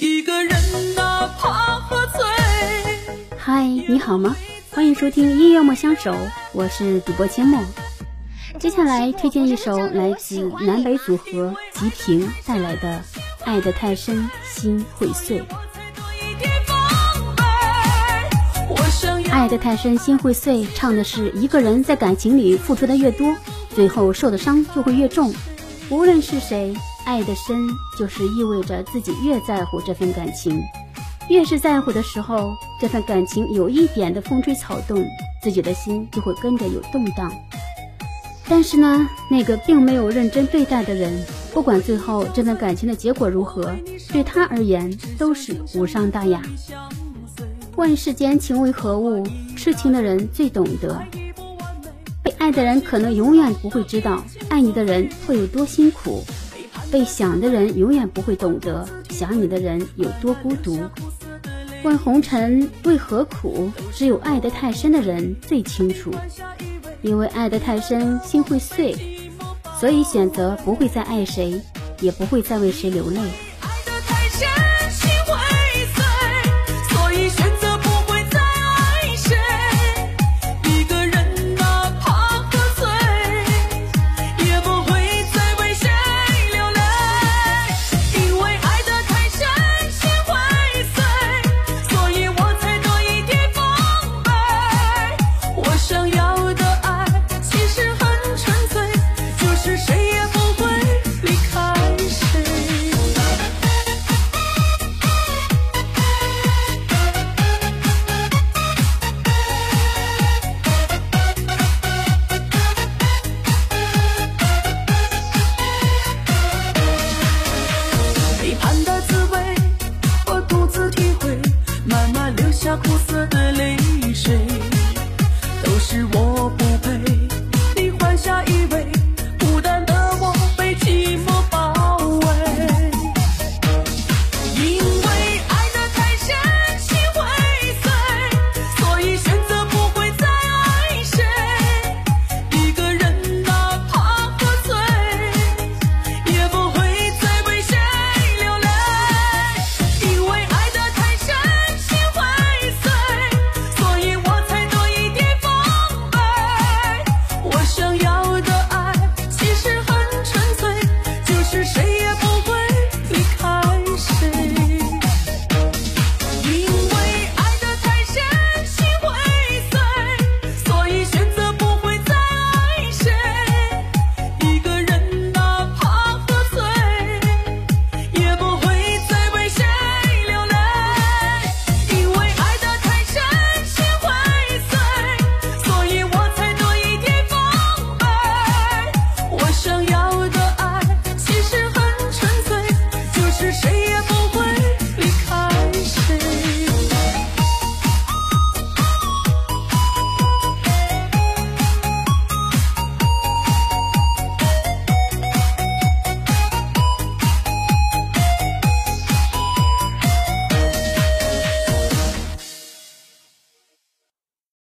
一个人哪怕喝醉。嗨，你好吗？欢迎收听《音乐莫相守》，我是主播阡陌。接下来推荐一首来自南北组合吉平带来的《爱得太深，心会碎》。爱得太深，心会碎，唱的是一个人在感情里付出的越多，最后受的伤就会越重。无论是谁，爱的深就是意味着自己越在乎这份感情，越是在乎的时候，这份感情有一点的风吹草动，自己的心就会跟着有动荡。但是呢，那个并没有认真对待的人，不管最后这段感情的结果如何，对他而言都是无伤大雅。问世间情为何物，痴情的人最懂得。被爱的人可能永远不会知道，爱你的人会有多辛苦；被想的人永远不会懂得，想你的人有多孤独。问红尘为何苦，只有爱得太深的人最清楚。因为爱得太深，心会碎，所以选择不会再爱谁，也不会再为谁流泪。you want.